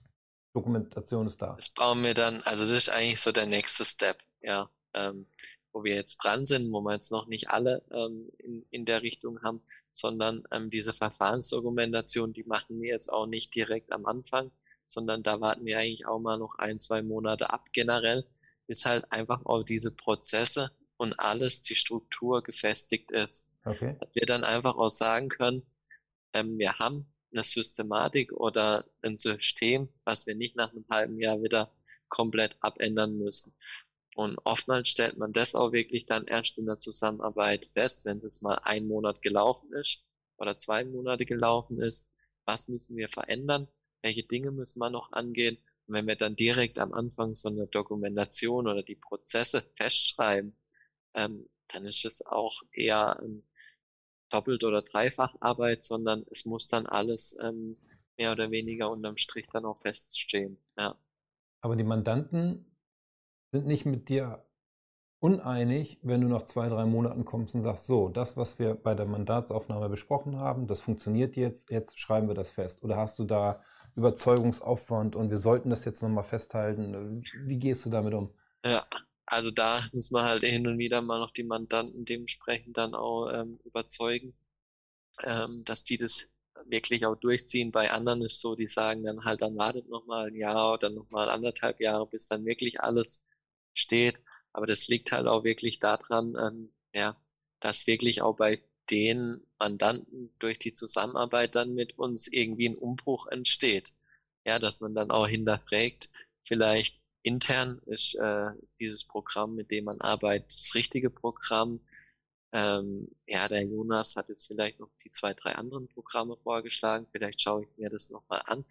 Dokumentation ist da. Das bauen wir dann, also das ist eigentlich so der nächste Step, ja. Ähm, wo wir jetzt dran sind, wo wir jetzt noch nicht alle ähm, in, in der Richtung haben, sondern ähm, diese Verfahrensdokumentation, die machen wir jetzt auch nicht direkt am Anfang, sondern da warten wir eigentlich auch mal noch ein, zwei Monate ab generell, bis halt einfach auch diese Prozesse und alles, die Struktur gefestigt ist. Okay. Dass wir dann einfach auch sagen können, ähm, wir haben eine Systematik oder ein System, was wir nicht nach einem halben Jahr wieder komplett abändern müssen. Und oftmals stellt man das auch wirklich dann erst in der Zusammenarbeit fest, wenn es jetzt mal ein Monat gelaufen ist oder zwei Monate gelaufen ist. Was müssen wir verändern? Welche Dinge müssen wir noch angehen? Und wenn wir dann direkt am Anfang so eine Dokumentation oder die Prozesse festschreiben, ähm, dann ist es auch eher ähm, doppelt oder dreifach Arbeit, sondern es muss dann alles ähm, mehr oder weniger unterm Strich dann auch feststehen. Ja. Aber die Mandanten sind nicht mit dir uneinig, wenn du nach zwei, drei Monaten kommst und sagst, so, das, was wir bei der Mandatsaufnahme besprochen haben, das funktioniert jetzt, jetzt schreiben wir das fest. Oder hast du da Überzeugungsaufwand und wir sollten das jetzt nochmal festhalten? Wie gehst du damit um? Ja, also da muss man halt hin und wieder mal noch die Mandanten dementsprechend dann auch ähm, überzeugen. ähm, dass die das wirklich auch durchziehen. Bei anderen ist so, die sagen dann halt, dann wartet noch mal ein Jahr oder noch mal anderthalb Jahre, bis dann wirklich alles steht. Aber das liegt halt auch wirklich daran, ähm, ja, dass wirklich auch bei den Mandanten durch die Zusammenarbeit dann mit uns irgendwie ein Umbruch entsteht. Ja, dass man dann auch hinterfragt, vielleicht intern ist äh, dieses Programm, mit dem man arbeitet, das richtige Programm. Ähm, ja, der Jonas hat jetzt vielleicht noch die zwei, drei anderen Programme vorgeschlagen. Vielleicht schaue ich mir das nochmal an.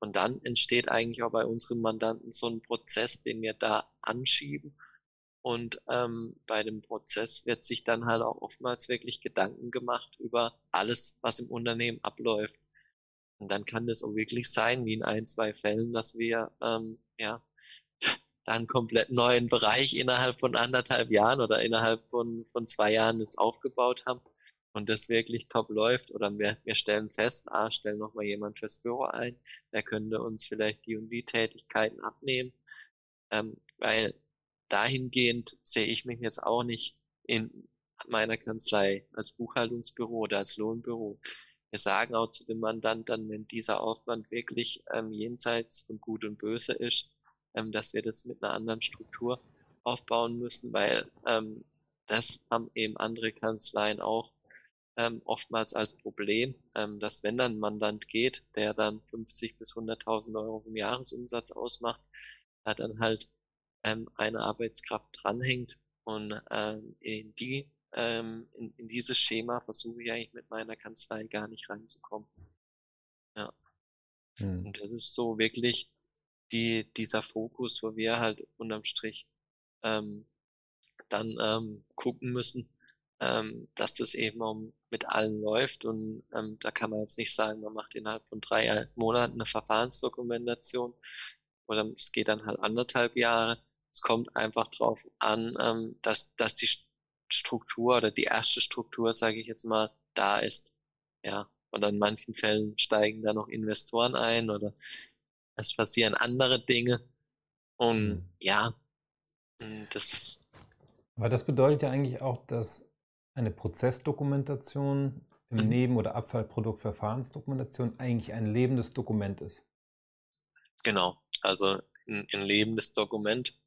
Und dann entsteht eigentlich auch bei unseren Mandanten so ein Prozess, den wir da anschieben. Und ähm, bei dem Prozess wird sich dann halt auch oftmals wirklich Gedanken gemacht über alles, was im Unternehmen abläuft. Und dann kann das auch wirklich sein, wie in ein, zwei Fällen, dass wir ähm, ja da einen komplett neuen Bereich innerhalb von anderthalb Jahren oder innerhalb von, von zwei Jahren jetzt aufgebaut haben und das wirklich top läuft oder wir, wir stellen fest, ah, stellen nochmal jemand fürs Büro ein, der könnte uns vielleicht die und die Tätigkeiten abnehmen, ähm, weil dahingehend sehe ich mich jetzt auch nicht in meiner Kanzlei als Buchhaltungsbüro oder als Lohnbüro. Wir sagen auch zu dem Mandanten, wenn dieser Aufwand wirklich ähm, jenseits von Gut und Böse ist, ähm, dass wir das mit einer anderen Struktur aufbauen müssen, weil ähm, das haben eben andere Kanzleien auch ähm, oftmals als Problem, ähm, dass wenn dann ein Mandant geht, der dann 50 bis 100.000 Euro im Jahresumsatz ausmacht, da dann halt ähm, eine Arbeitskraft dranhängt und ähm, in die ähm, in, in dieses Schema versuche ich eigentlich mit meiner Kanzlei gar nicht reinzukommen. Ja. Hm. Und das ist so wirklich die, dieser Fokus, wo wir halt unterm Strich ähm, dann ähm, gucken müssen, ähm, dass das eben auch mit allen läuft. Und ähm, da kann man jetzt nicht sagen, man macht innerhalb von drei Monaten eine Verfahrensdokumentation oder es geht dann halt anderthalb Jahre. Es kommt einfach drauf an, ähm, dass, dass die Struktur oder die erste Struktur, sage ich jetzt mal, da ist. Ja. Und an manchen Fällen steigen da noch Investoren ein oder es passieren andere Dinge. Und mhm. ja, das. Aber das bedeutet ja eigentlich auch, dass eine Prozessdokumentation im mhm. Neben- oder Abfallproduktverfahrensdokumentation eigentlich ein lebendes Dokument ist. Genau, also ein, ein lebendes Dokument.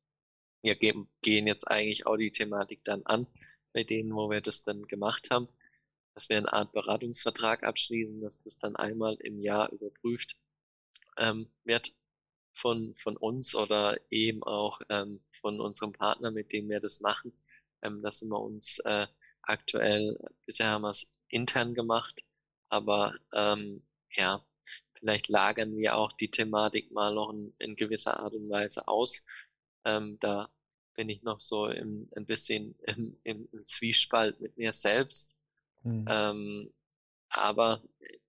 Wir geben, gehen jetzt eigentlich auch die Thematik dann an, bei denen, wo wir das dann gemacht haben, dass wir eine Art Beratungsvertrag abschließen, dass das dann einmal im Jahr überprüft ähm, wird von, von uns oder eben auch ähm, von unserem Partner, mit dem wir das machen. Ähm, da sind wir uns äh, aktuell, bisher haben wir es intern gemacht, aber ähm, ja, vielleicht lagern wir auch die Thematik mal noch in, in gewisser Art und Weise aus. Ähm, da bin ich noch so im, ein bisschen im, im, im Zwiespalt mit mir selbst. Mhm. Ähm, aber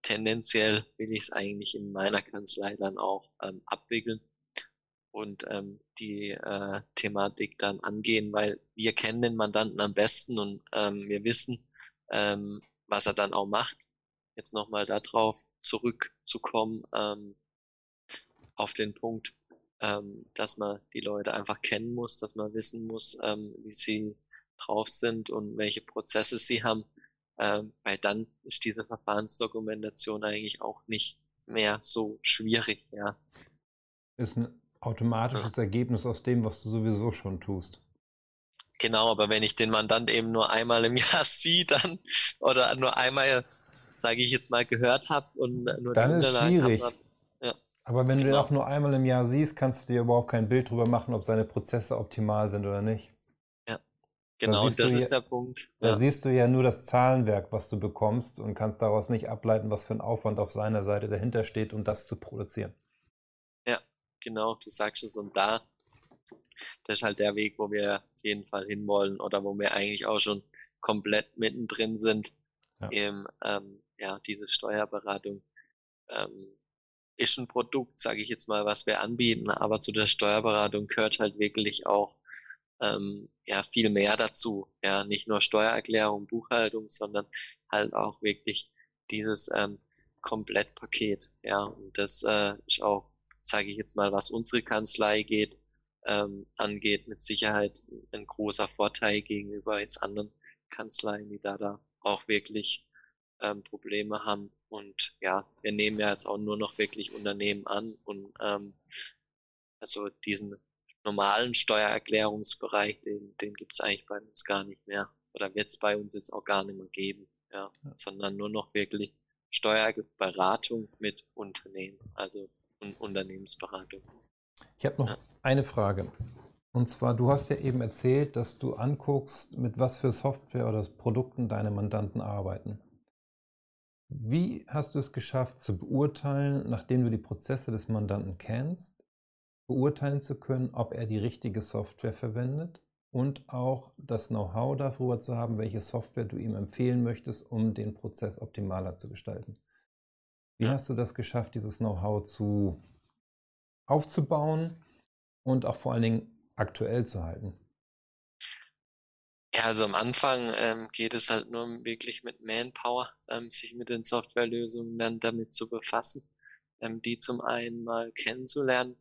tendenziell will ich es eigentlich in meiner Kanzlei dann auch ähm, abwickeln und ähm, die äh, Thematik dann angehen, weil wir kennen den Mandanten am besten und ähm, wir wissen, ähm, was er dann auch macht. Jetzt nochmal darauf zurückzukommen, ähm, auf den Punkt, ähm, dass man die Leute einfach kennen muss, dass man wissen muss, ähm, wie sie drauf sind und welche Prozesse sie haben ähm, weil dann ist diese Verfahrensdokumentation eigentlich auch nicht mehr so schwierig, ja. Ist ein automatisches ja. Ergebnis aus dem, was du sowieso schon tust. Genau, aber wenn ich den Mandant eben nur einmal im Jahr sehe, dann oder nur einmal, sage ich jetzt mal, gehört habe und nur dann die ist schwierig. Hab, ja. Aber wenn genau. du ihn auch nur einmal im Jahr siehst, kannst du dir überhaupt kein Bild drüber machen, ob seine Prozesse optimal sind oder nicht. Genau, und das ist ja, der Punkt. Da ja. siehst du ja nur das Zahlenwerk, was du bekommst und kannst daraus nicht ableiten, was für ein Aufwand auf seiner Seite dahinter steht, um das zu produzieren. Genau, du sagst es. Und da, das ist halt der Weg, wo wir auf jeden Fall hinwollen oder wo wir eigentlich auch schon komplett mittendrin sind. Ja. Im, ähm, ja, diese Steuerberatung ähm, ist ein Produkt, sage ich jetzt mal, was wir anbieten, aber zu der Steuerberatung gehört halt wirklich auch ähm, ja viel mehr dazu. Ja, nicht nur Steuererklärung, Buchhaltung, sondern halt auch wirklich dieses ähm, Komplettpaket. Ja, und das äh, ist auch, sage ich jetzt mal, was unsere Kanzlei geht, ähm, angeht, mit Sicherheit ein großer Vorteil gegenüber jetzt anderen Kanzleien, die da da auch wirklich ähm, Probleme haben. Und ja, wir nehmen ja jetzt auch nur noch wirklich Unternehmen an und ähm, also diesen normalen Steuererklärungsbereich, den, den gibt es eigentlich bei uns gar nicht mehr. Oder wird es bei uns jetzt auch gar nicht mehr geben, ja. ja. Sondern nur noch wirklich Steuerberatung mit Unternehmen, also un Unternehmensberatung. Ich habe noch ja. eine Frage. Und zwar, du hast ja eben erzählt, dass du anguckst, mit was für Software oder Produkten deine Mandanten arbeiten. Wie hast du es geschafft zu beurteilen, nachdem du die Prozesse des Mandanten kennst, beurteilen zu können, ob er die richtige Software verwendet und auch das Know-how darüber zu haben, welche Software du ihm empfehlen möchtest, um den Prozess optimaler zu gestalten? Wie hast du das geschafft, dieses Know-how zu aufzubauen und auch vor allen Dingen aktuell zu halten? Ja, also am Anfang ähm, geht es halt nur wirklich mit Manpower, ähm, sich mit den Softwarelösungen dann damit zu befassen, ähm, die zum einen mal kennenzulernen.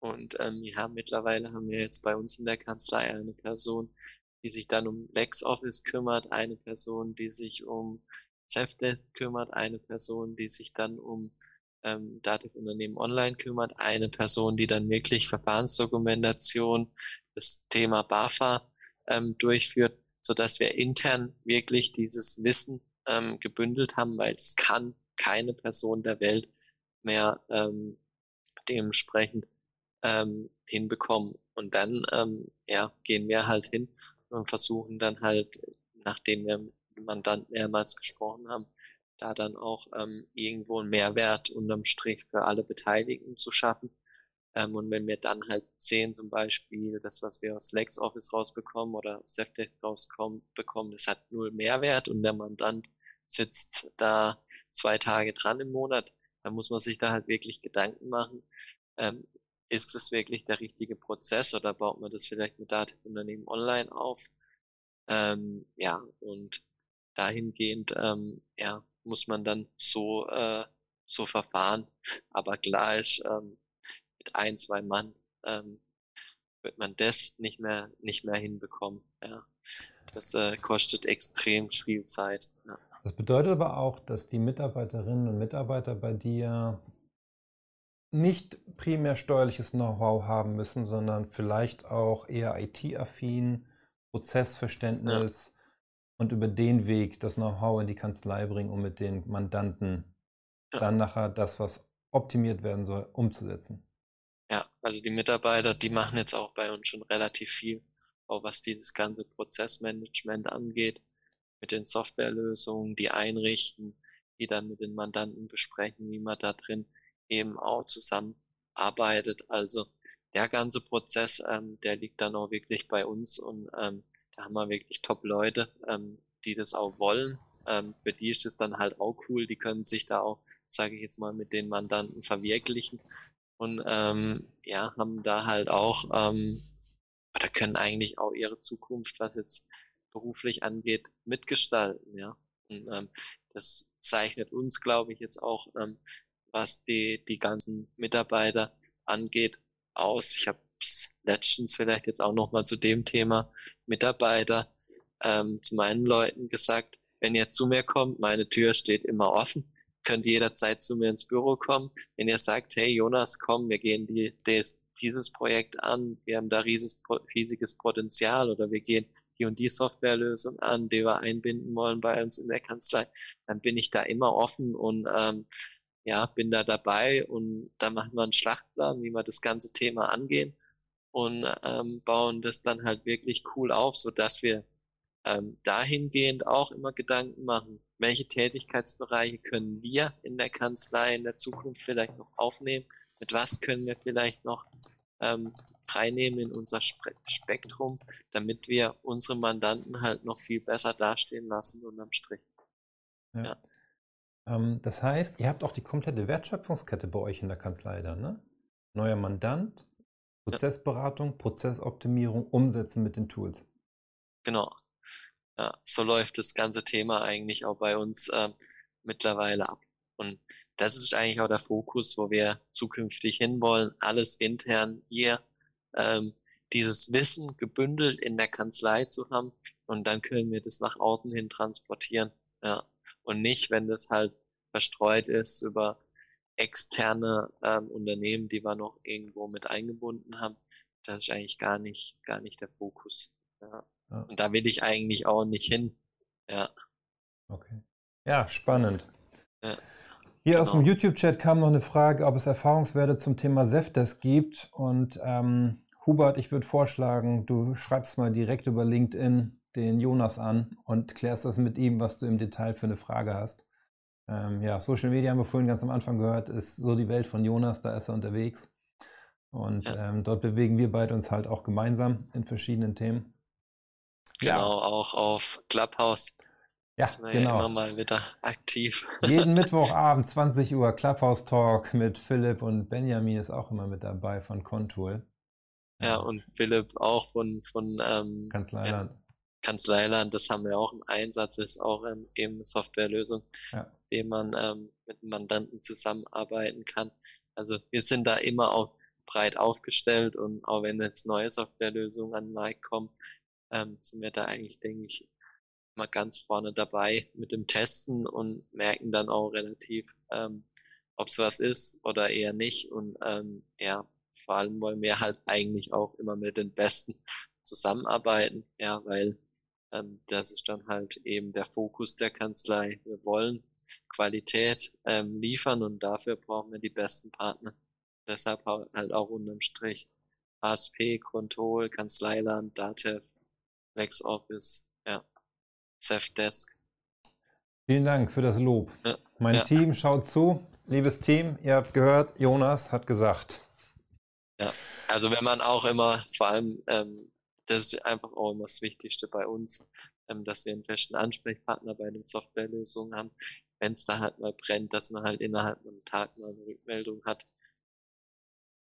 Und ähm, ja, mittlerweile haben wir jetzt bei uns in der Kanzlei eine Person, die sich dann um LexOffice kümmert, eine Person, die sich um Selfdesk kümmert, eine Person, die sich dann um ähm, Datenunternehmen online kümmert, eine Person, die dann wirklich Verfahrensdokumentation, das Thema BAFA ähm, durchführt, so dass wir intern wirklich dieses Wissen ähm, gebündelt haben, weil es kann keine Person der Welt mehr ähm, dementsprechend ähm, hinbekommen. Und dann ähm, ja, gehen wir halt hin und versuchen dann halt, nachdem wir mit dem Mandant mehrmals gesprochen haben, da dann auch ähm, irgendwo einen Mehrwert unterm Strich für alle Beteiligten zu schaffen. Ähm, und wenn wir dann halt sehen, zum Beispiel, das, was wir aus LexOffice rausbekommen oder Zefdesk rausbekommen, das hat null Mehrwert und der Mandant sitzt da zwei Tage dran im Monat, dann muss man sich da halt wirklich Gedanken machen, ähm, ist es wirklich der richtige Prozess oder baut man das vielleicht mit Datenunternehmen online auf? Ähm, ja, und dahingehend, ähm, ja, muss man dann so, äh, so verfahren. Aber klar ist, ähm, mit ein, zwei Mann ähm, wird man das nicht mehr, nicht mehr hinbekommen. Ja. Das äh, kostet extrem viel Zeit. Ja. Das bedeutet aber auch, dass die Mitarbeiterinnen und Mitarbeiter bei dir nicht primär steuerliches Know-how haben müssen, sondern vielleicht auch eher IT-affin, Prozessverständnis ja. Und über den Weg das Know-how in die Kanzlei bringen, um mit den Mandanten ja. dann nachher das, was optimiert werden soll, umzusetzen. Ja, also die Mitarbeiter, die machen jetzt auch bei uns schon relativ viel, auch was dieses ganze Prozessmanagement angeht, mit den Softwarelösungen, die einrichten, die dann mit den Mandanten besprechen, wie man da drin eben auch zusammenarbeitet. Also der ganze Prozess, ähm, der liegt dann auch wirklich bei uns und ähm, haben wir wirklich Top-Leute, ähm, die das auch wollen. Ähm, für die ist es dann halt auch cool, die können sich da auch, sage ich jetzt mal, mit den Mandanten verwirklichen und ähm, ja, haben da halt auch, ähm, oder können eigentlich auch ihre Zukunft, was jetzt beruflich angeht, mitgestalten, ja. Und ähm, das zeichnet uns, glaube ich, jetzt auch ähm, was die, die ganzen Mitarbeiter angeht, aus. Ich habe letztens vielleicht jetzt auch nochmal zu dem Thema Mitarbeiter ähm, zu meinen Leuten gesagt, wenn ihr zu mir kommt, meine Tür steht immer offen, könnt jederzeit zu mir ins Büro kommen. Wenn ihr sagt, hey Jonas, komm, wir gehen die, des, dieses Projekt an, wir haben da riesiges, riesiges Potenzial oder wir gehen die und die Softwarelösung an, die wir einbinden wollen bei uns in der Kanzlei, dann bin ich da immer offen und ähm, ja, bin da dabei und da machen wir einen Schlachtplan, wie wir das ganze Thema angehen und ähm, bauen das dann halt wirklich cool auf, so dass wir ähm, dahingehend auch immer Gedanken machen, welche Tätigkeitsbereiche können wir in der Kanzlei in der Zukunft vielleicht noch aufnehmen, mit was können wir vielleicht noch ähm, reinnehmen in unser Spektrum, damit wir unsere Mandanten halt noch viel besser dastehen lassen unterm Strich. Ja. ja. Ähm, das heißt, ihr habt auch die komplette Wertschöpfungskette bei euch in der Kanzlei dann, ne? Neuer Mandant, Prozessberatung, Prozessoptimierung, Umsetzen mit den Tools. Genau. Ja, so läuft das ganze Thema eigentlich auch bei uns ähm, mittlerweile ab. Und das ist eigentlich auch der Fokus, wo wir zukünftig hinwollen. Alles intern hier, ähm, dieses Wissen gebündelt in der Kanzlei zu haben und dann können wir das nach außen hin transportieren. Ja. und nicht, wenn das halt verstreut ist über externe ähm, Unternehmen, die wir noch irgendwo mit eingebunden haben. Das ist eigentlich gar nicht, gar nicht der Fokus. Ja. ja. Und da will ich eigentlich auch nicht hin. Ja. Okay. Ja, spannend. Ja. Hier genau. aus dem genau. YouTube-Chat kam noch eine Frage, ob es Erfahrungswerte zum Thema Sefdesk gibt. Und ähm, Hubert, ich würde vorschlagen, du schreibst mal direkt über LinkedIn den Jonas an und klärst das mit ihm, was du im Detail für eine Frage hast. Ähm, ja, Social Media haben wir vorhin ganz am Anfang gehört, ist so die Welt von Jonas, da ist er unterwegs. Und ja. ähm, dort bewegen wir beide uns halt auch gemeinsam in verschiedenen Themen. Genau, ja. auch auf Clubhouse. Ja, sind wir genau. Ja immer mal wieder aktiv. Jeden Mittwochabend 20 Uhr Clubhouse Talk mit Philipp und Benjamin ist auch immer mit dabei von Contour. Ja, und Philipp auch von, von ähm, Kanzleiland. Ja, Kanzleiland, das haben wir auch im Einsatz, ist auch ähm, eben Softwarelösung, ja. Dem man ähm, mit Mandanten zusammenarbeiten kann. Also wir sind da immer auch breit aufgestellt und auch wenn jetzt neue Softwarelösungen an den Markt kommen, ähm, sind wir da eigentlich, denke ich, mal ganz vorne dabei mit dem Testen und merken dann auch relativ, ähm, ob es was ist oder eher nicht. Und ähm, ja, vor allem wollen wir halt eigentlich auch immer mit den Besten zusammenarbeiten, ja, weil ähm, das ist dann halt eben der Fokus der Kanzlei. Wir wollen Qualität ähm, liefern und dafür brauchen wir die besten Partner. Deshalb halt auch unterm Strich ASP, Control, Kanzleiland, Datev, LexOffice, ja, Safdesk. Vielen Dank für das Lob. Ja, mein ja. Team schaut zu. Liebes Team, ihr habt gehört, Jonas hat gesagt. Ja, also wenn man auch immer, vor allem ähm, das ist einfach auch immer das Wichtigste bei uns, ähm, dass wir einen festen Ansprechpartner bei den Softwarelösungen haben. Wenn es da halt mal brennt, dass man halt innerhalb einem Tag mal eine Rückmeldung hat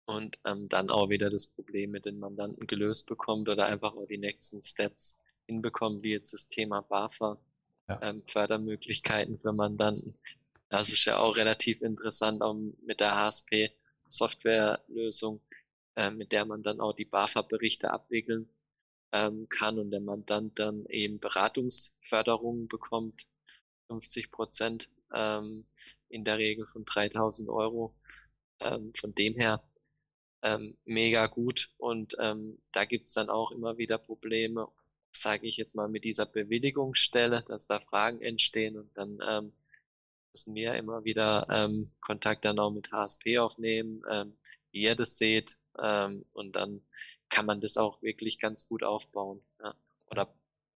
und ähm, dann auch wieder das Problem mit den Mandanten gelöst bekommt oder einfach auch die nächsten Steps hinbekommt, wie jetzt das Thema BAFA, ja. ähm, Fördermöglichkeiten für Mandanten. Das ist ja auch relativ interessant, auch mit der HSP Softwarelösung, äh, mit der man dann auch die BAFA-Berichte abwickeln ähm, kann und der Mandant dann eben Beratungsförderungen bekommt, 50 Prozent ähm, in der Regel von 3000 Euro. Ähm, von dem her ähm, mega gut und ähm, da gibt's dann auch immer wieder Probleme, sage ich jetzt mal mit dieser Bewilligungsstelle, dass da Fragen entstehen und dann ähm, müssen wir immer wieder ähm, Kontakt dann auch mit HSP aufnehmen, ähm, wie ihr das seht ähm, und dann kann man das auch wirklich ganz gut aufbauen. Ja. Oder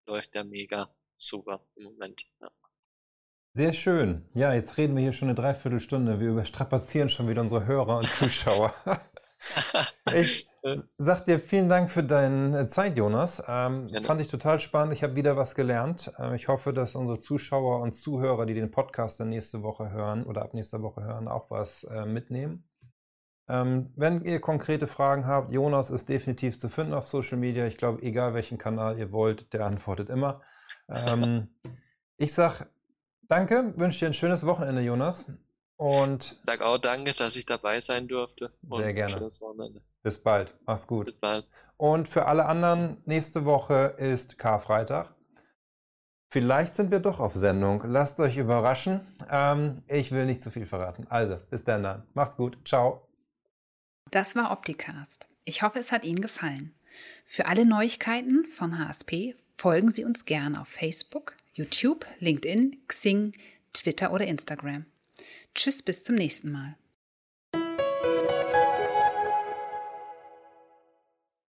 läuft der mega super im Moment. Ja. Sehr schön. Ja, jetzt reden wir hier schon eine Dreiviertelstunde. Wir überstrapazieren schon wieder unsere Hörer und Zuschauer. ich sag dir vielen Dank für deine Zeit, Jonas. Ähm, fand ich total spannend. Ich habe wieder was gelernt. Ähm, ich hoffe, dass unsere Zuschauer und Zuhörer, die den Podcast dann nächste Woche hören oder ab nächster Woche hören, auch was äh, mitnehmen. Ähm, wenn ihr konkrete Fragen habt, Jonas ist definitiv zu finden auf Social Media. Ich glaube, egal welchen Kanal ihr wollt, der antwortet immer. Ähm, ich sag danke, wünsche dir ein schönes Wochenende, Jonas. Und sag auch danke, dass ich dabei sein durfte. Sehr gerne. Schönes Wochenende. Bis bald. Mach's gut. Bis bald. Und für alle anderen, nächste Woche ist Karfreitag. Vielleicht sind wir doch auf Sendung. Lasst euch überraschen. Ähm, ich will nicht zu viel verraten. Also, bis dann dann. Macht's gut. Ciao. Das war Opticast. Ich hoffe, es hat Ihnen gefallen. Für alle Neuigkeiten von HSP folgen Sie uns gerne auf Facebook, YouTube, LinkedIn, Xing, Twitter oder Instagram. Tschüss, bis zum nächsten Mal.